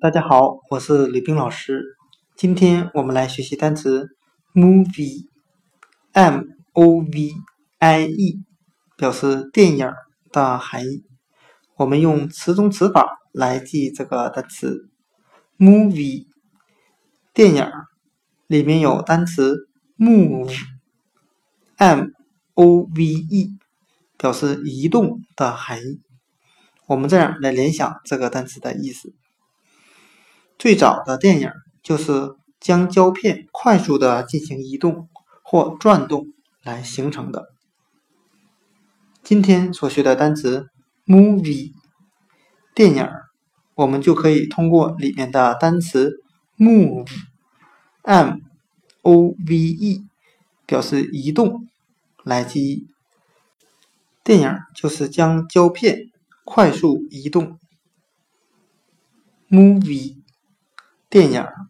大家好，我是吕冰老师。今天我们来学习单词 movie，m o v i e，表示电影的含义。我们用词中词法来记这个单词 movie，电影里面有单词 move，m o v e，表示移动的含义。我们这样来联想这个单词的意思。最早的电影就是将胶片快速的进行移动或转动来形成的。今天所学的单词 movie 电影，我们就可以通过里面的单词 move m o v e 表示移动来记忆。电影就是将胶片。快速移动，movie，电影。